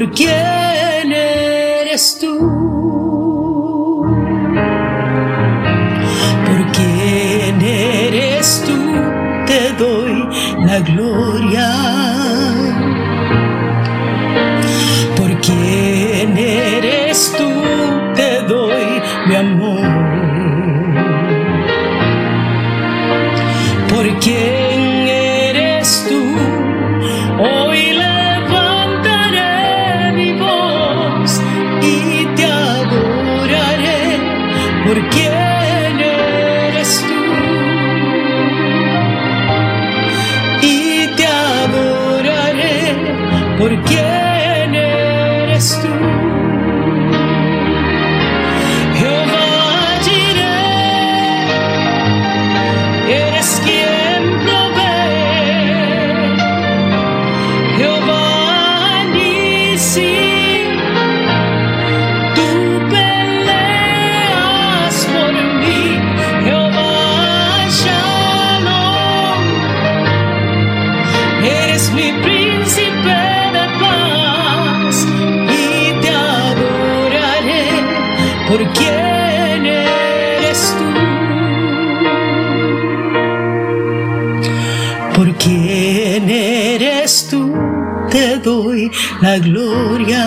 porque por quién eres tú, te doy la gloria.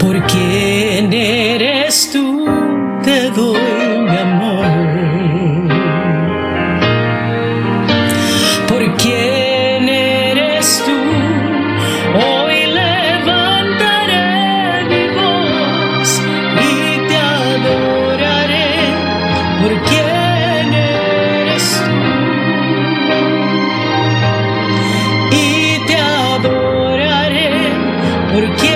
Por quién eres tú, te doy porque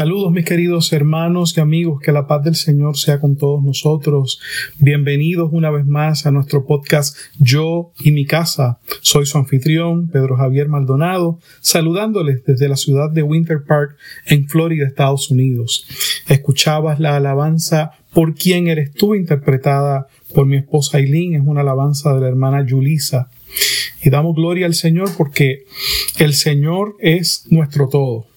Saludos mis queridos hermanos y amigos, que la paz del Señor sea con todos nosotros. Bienvenidos una vez más a nuestro podcast Yo y mi casa. Soy su anfitrión, Pedro Javier Maldonado, saludándoles desde la ciudad de Winter Park, en Florida, Estados Unidos. Escuchabas la alabanza Por quién eres tú, interpretada por mi esposa Aileen, es una alabanza de la hermana Yulisa. Y damos gloria al Señor porque el Señor es nuestro todo.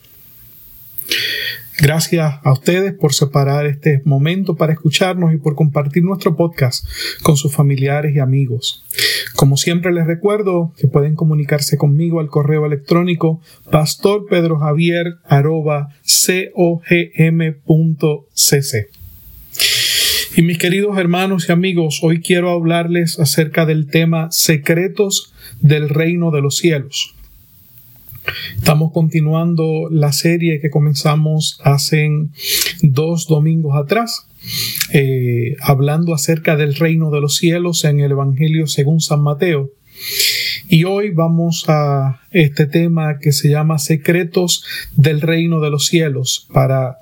Gracias a ustedes por separar este momento para escucharnos y por compartir nuestro podcast con sus familiares y amigos. Como siempre les recuerdo que pueden comunicarse conmigo al correo electrónico pastorpedrojavier.cogm.cc. Y mis queridos hermanos y amigos, hoy quiero hablarles acerca del tema secretos del reino de los cielos. Estamos continuando la serie que comenzamos hace dos domingos atrás, eh, hablando acerca del reino de los cielos en el Evangelio según San Mateo. Y hoy vamos a este tema que se llama Secretos del reino de los cielos. Para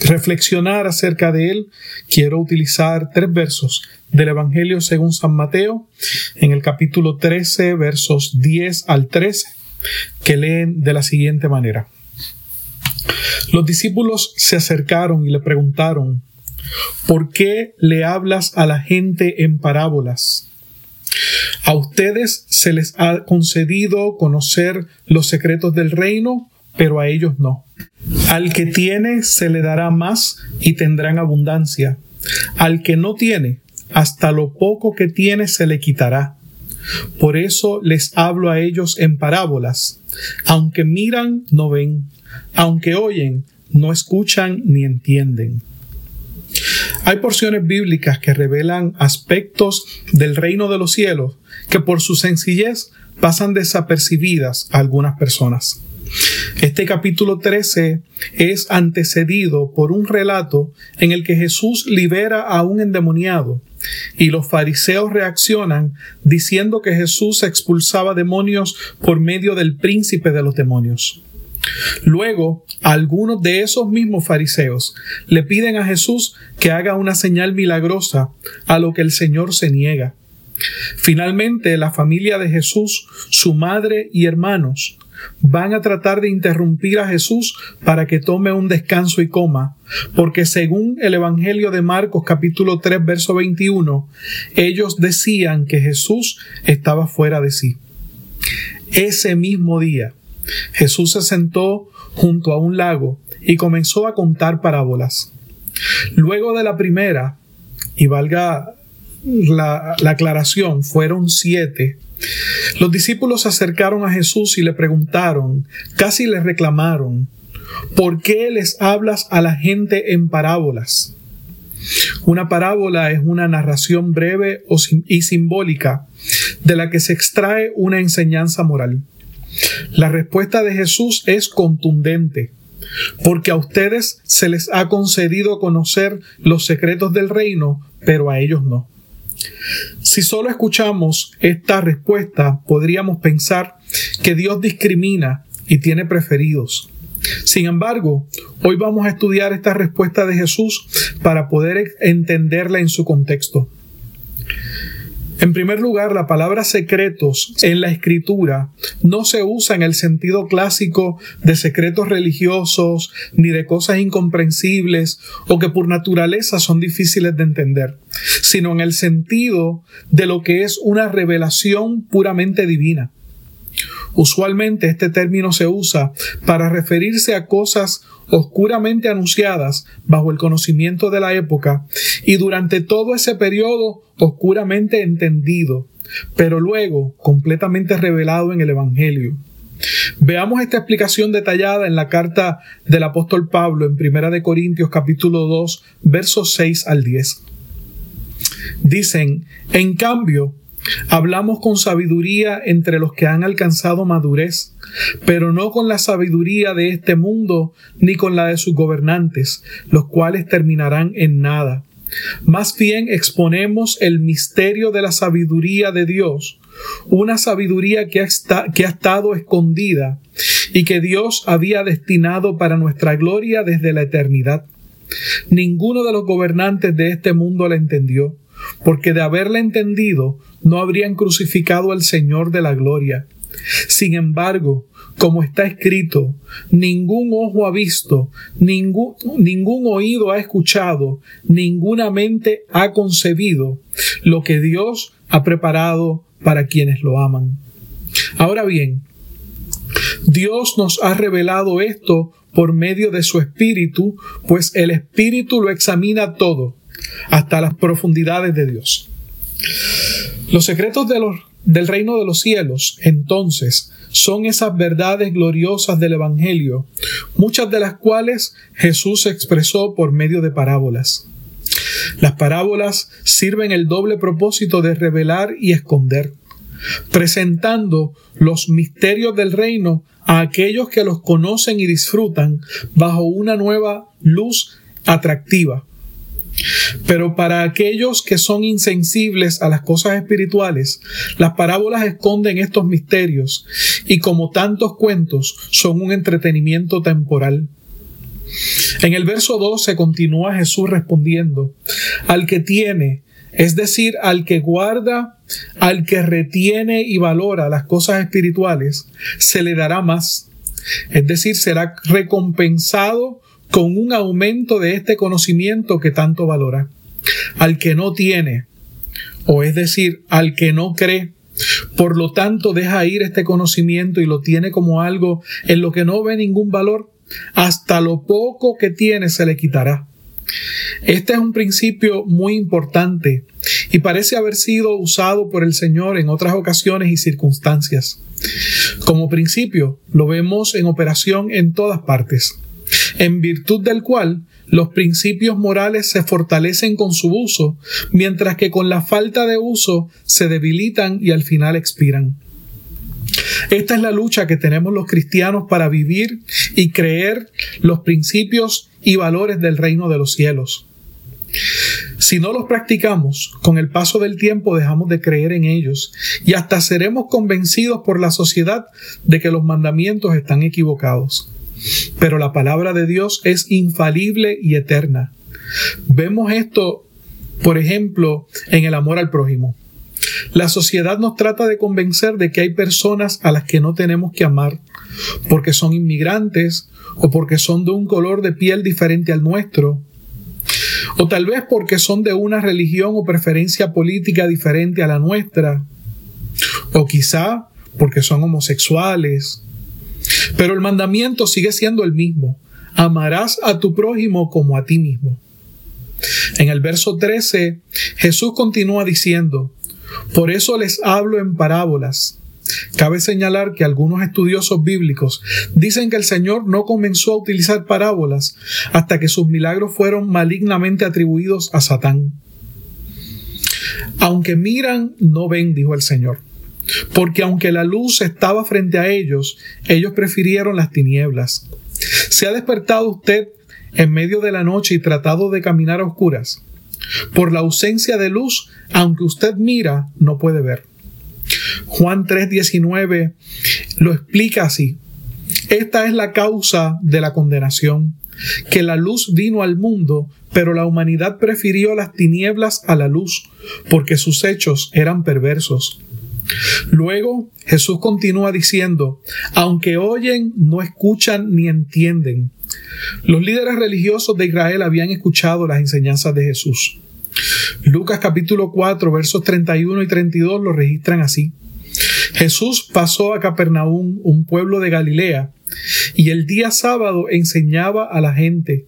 reflexionar acerca de él, quiero utilizar tres versos del Evangelio según San Mateo, en el capítulo 13, versos 10 al 13 que leen de la siguiente manera. Los discípulos se acercaron y le preguntaron, ¿por qué le hablas a la gente en parábolas? A ustedes se les ha concedido conocer los secretos del reino, pero a ellos no. Al que tiene se le dará más y tendrán abundancia. Al que no tiene, hasta lo poco que tiene se le quitará. Por eso les hablo a ellos en parábolas. Aunque miran, no ven. Aunque oyen, no escuchan ni entienden. Hay porciones bíblicas que revelan aspectos del reino de los cielos que por su sencillez pasan desapercibidas a algunas personas. Este capítulo 13 es antecedido por un relato en el que Jesús libera a un endemoniado y los fariseos reaccionan diciendo que Jesús expulsaba demonios por medio del príncipe de los demonios. Luego, algunos de esos mismos fariseos le piden a Jesús que haga una señal milagrosa, a lo que el Señor se niega. Finalmente, la familia de Jesús, su madre y hermanos, van a tratar de interrumpir a Jesús para que tome un descanso y coma, porque según el Evangelio de Marcos capítulo 3 verso 21, ellos decían que Jesús estaba fuera de sí. Ese mismo día, Jesús se sentó junto a un lago y comenzó a contar parábolas. Luego de la primera, y valga la, la aclaración, fueron siete, los discípulos se acercaron a Jesús y le preguntaron, casi le reclamaron, ¿por qué les hablas a la gente en parábolas? Una parábola es una narración breve y simbólica de la que se extrae una enseñanza moral. La respuesta de Jesús es contundente, porque a ustedes se les ha concedido conocer los secretos del reino, pero a ellos no. Si solo escuchamos esta respuesta, podríamos pensar que Dios discrimina y tiene preferidos. Sin embargo, hoy vamos a estudiar esta respuesta de Jesús para poder entenderla en su contexto. En primer lugar, la palabra secretos en la escritura no se usa en el sentido clásico de secretos religiosos ni de cosas incomprensibles o que por naturaleza son difíciles de entender, sino en el sentido de lo que es una revelación puramente divina. Usualmente este término se usa para referirse a cosas oscuramente anunciadas bajo el conocimiento de la época y durante todo ese periodo oscuramente entendido, pero luego completamente revelado en el Evangelio. Veamos esta explicación detallada en la carta del apóstol Pablo en Primera de Corintios capítulo 2 versos 6 al 10. Dicen, en cambio, Hablamos con sabiduría entre los que han alcanzado madurez, pero no con la sabiduría de este mundo ni con la de sus gobernantes, los cuales terminarán en nada. Más bien exponemos el misterio de la sabiduría de Dios, una sabiduría que ha, estado escondida y que Dios había destinado para nuestra gloria desde la eternidad. Ninguno de los gobernantes de este mundo la entendió, porque de haberla entendido no habrían crucificado al Señor de la gloria. Sin embargo, como está escrito, ningún ojo ha visto, ningún, ningún oído ha escuchado, ninguna mente ha concebido lo que Dios ha preparado para quienes lo aman. Ahora bien, Dios nos ha revelado esto por medio de su Espíritu, pues el Espíritu lo examina todo, hasta las profundidades de Dios. Los secretos del reino de los cielos, entonces, son esas verdades gloriosas del Evangelio, muchas de las cuales Jesús expresó por medio de parábolas. Las parábolas sirven el doble propósito de revelar y esconder, presentando los misterios del reino a aquellos que los conocen y disfrutan bajo una nueva luz atractiva. Pero para aquellos que son insensibles a las cosas espirituales, las parábolas esconden estos misterios y como tantos cuentos son un entretenimiento temporal. En el verso 12 continúa Jesús respondiendo, al que tiene, es decir, al que guarda, al que retiene y valora las cosas espirituales, se le dará más. Es decir, será recompensado con un aumento de este conocimiento que tanto valora. Al que no tiene, o es decir, al que no cree, por lo tanto deja ir este conocimiento y lo tiene como algo en lo que no ve ningún valor, hasta lo poco que tiene se le quitará. Este es un principio muy importante y parece haber sido usado por el Señor en otras ocasiones y circunstancias. Como principio, lo vemos en operación en todas partes, en virtud del cual los principios morales se fortalecen con su uso, mientras que con la falta de uso se debilitan y al final expiran. Esta es la lucha que tenemos los cristianos para vivir y creer los principios y valores del reino de los cielos. Si no los practicamos, con el paso del tiempo dejamos de creer en ellos y hasta seremos convencidos por la sociedad de que los mandamientos están equivocados. Pero la palabra de Dios es infalible y eterna. Vemos esto, por ejemplo, en el amor al prójimo. La sociedad nos trata de convencer de que hay personas a las que no tenemos que amar porque son inmigrantes o porque son de un color de piel diferente al nuestro o tal vez porque son de una religión o preferencia política diferente a la nuestra o quizá porque son homosexuales. Pero el mandamiento sigue siendo el mismo. Amarás a tu prójimo como a ti mismo. En el verso 13, Jesús continúa diciendo, por eso les hablo en parábolas. Cabe señalar que algunos estudiosos bíblicos dicen que el Señor no comenzó a utilizar parábolas hasta que sus milagros fueron malignamente atribuidos a Satán. Aunque miran, no ven, dijo el Señor, porque aunque la luz estaba frente a ellos, ellos prefirieron las tinieblas. ¿Se ha despertado usted en medio de la noche y tratado de caminar a oscuras? Por la ausencia de luz, aunque usted mira, no puede ver. Juan 3:19 lo explica así. Esta es la causa de la condenación, que la luz vino al mundo, pero la humanidad prefirió las tinieblas a la luz, porque sus hechos eran perversos. Luego Jesús continúa diciendo, aunque oyen, no escuchan ni entienden. Los líderes religiosos de Israel habían escuchado las enseñanzas de Jesús. Lucas capítulo 4 versos 31 y 32 lo registran así. Jesús pasó a Capernaum, un pueblo de Galilea, y el día sábado enseñaba a la gente.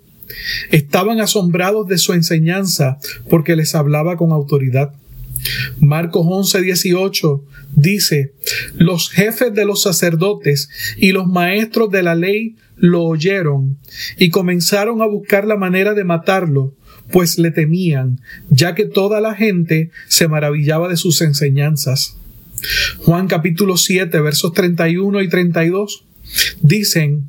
Estaban asombrados de su enseñanza porque les hablaba con autoridad. Marcos 11, 18 dice, los jefes de los sacerdotes y los maestros de la ley lo oyeron y comenzaron a buscar la manera de matarlo, pues le temían, ya que toda la gente se maravillaba de sus enseñanzas. Juan capítulo 7 versos 31 y 32 dicen,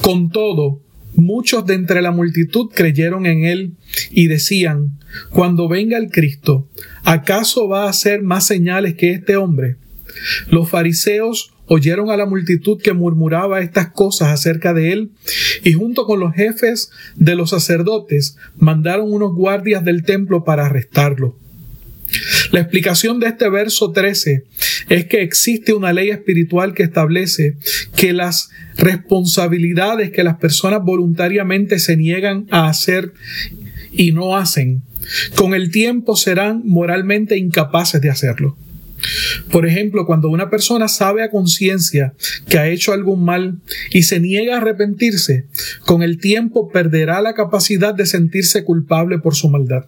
con todo, muchos de entre la multitud creyeron en él y decían, cuando venga el Cristo, ¿acaso va a hacer más señales que este hombre? Los fariseos oyeron a la multitud que murmuraba estas cosas acerca de él, y junto con los jefes de los sacerdotes mandaron unos guardias del templo para arrestarlo. La explicación de este verso 13 es que existe una ley espiritual que establece que las responsabilidades que las personas voluntariamente se niegan a hacer y no hacen, con el tiempo serán moralmente incapaces de hacerlo. Por ejemplo, cuando una persona sabe a conciencia que ha hecho algún mal y se niega a arrepentirse, con el tiempo perderá la capacidad de sentirse culpable por su maldad.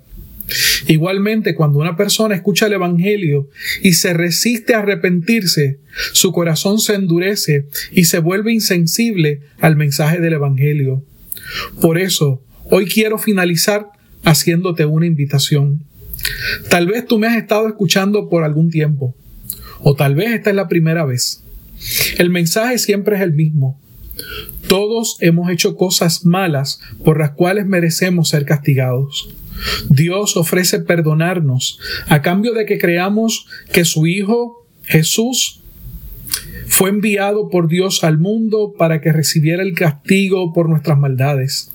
Igualmente, cuando una persona escucha el Evangelio y se resiste a arrepentirse, su corazón se endurece y se vuelve insensible al mensaje del Evangelio. Por eso, hoy quiero finalizar haciéndote una invitación. Tal vez tú me has estado escuchando por algún tiempo, o tal vez esta es la primera vez. El mensaje siempre es el mismo. Todos hemos hecho cosas malas por las cuales merecemos ser castigados. Dios ofrece perdonarnos a cambio de que creamos que su Hijo Jesús fue enviado por Dios al mundo para que recibiera el castigo por nuestras maldades.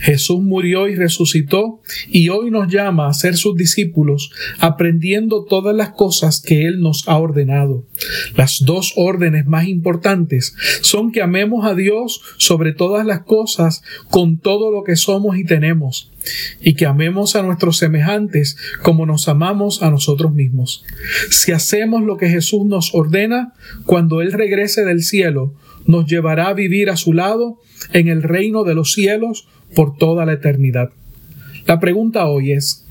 Jesús murió y resucitó y hoy nos llama a ser sus discípulos aprendiendo todas las cosas que Él nos ha ordenado. Las dos órdenes más importantes son que amemos a Dios sobre todas las cosas con todo lo que somos y tenemos y que amemos a nuestros semejantes como nos amamos a nosotros mismos. Si hacemos lo que Jesús nos ordena, cuando Él regrese del cielo, nos llevará a vivir a su lado en el reino de los cielos por toda la eternidad. La pregunta hoy es,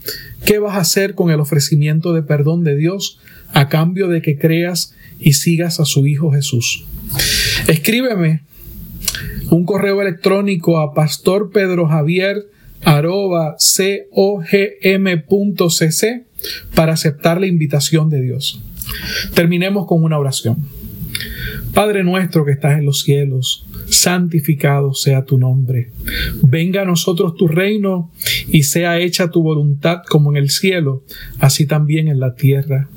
¿qué vas a hacer con el ofrecimiento de perdón de Dios a cambio de que creas y sigas a su Hijo Jesús? Escríbeme un correo electrónico a pastorpedrojavier.cogm.cc para aceptar la invitación de Dios. Terminemos con una oración. Padre nuestro que estás en los cielos, santificado sea tu nombre. Venga a nosotros tu reino y sea hecha tu voluntad como en el cielo, así también en la tierra.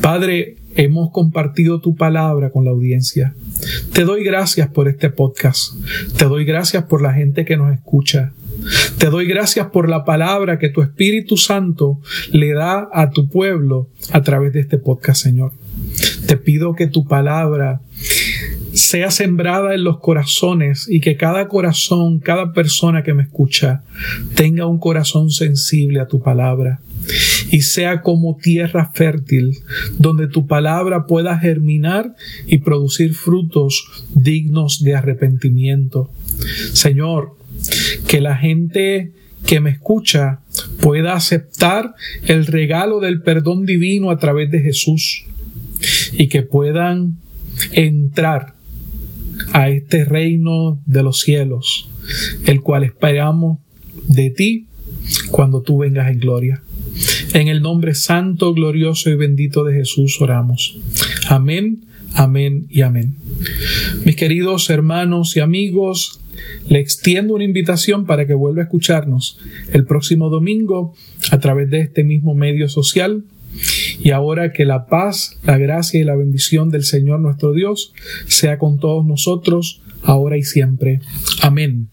Padre, hemos compartido tu palabra con la audiencia. Te doy gracias por este podcast. Te doy gracias por la gente que nos escucha. Te doy gracias por la palabra que tu Espíritu Santo le da a tu pueblo a través de este podcast, Señor. Te pido que tu palabra sea sembrada en los corazones y que cada corazón, cada persona que me escucha, tenga un corazón sensible a tu palabra y sea como tierra fértil, donde tu palabra pueda germinar y producir frutos dignos de arrepentimiento. Señor, que la gente que me escucha pueda aceptar el regalo del perdón divino a través de Jesús y que puedan entrar a este reino de los cielos, el cual esperamos de ti cuando tú vengas en gloria. En el nombre santo, glorioso y bendito de Jesús oramos. Amén, amén y amén. Mis queridos hermanos y amigos, le extiendo una invitación para que vuelva a escucharnos el próximo domingo a través de este mismo medio social y ahora que la paz, la gracia y la bendición del Señor nuestro Dios sea con todos nosotros, ahora y siempre. Amén.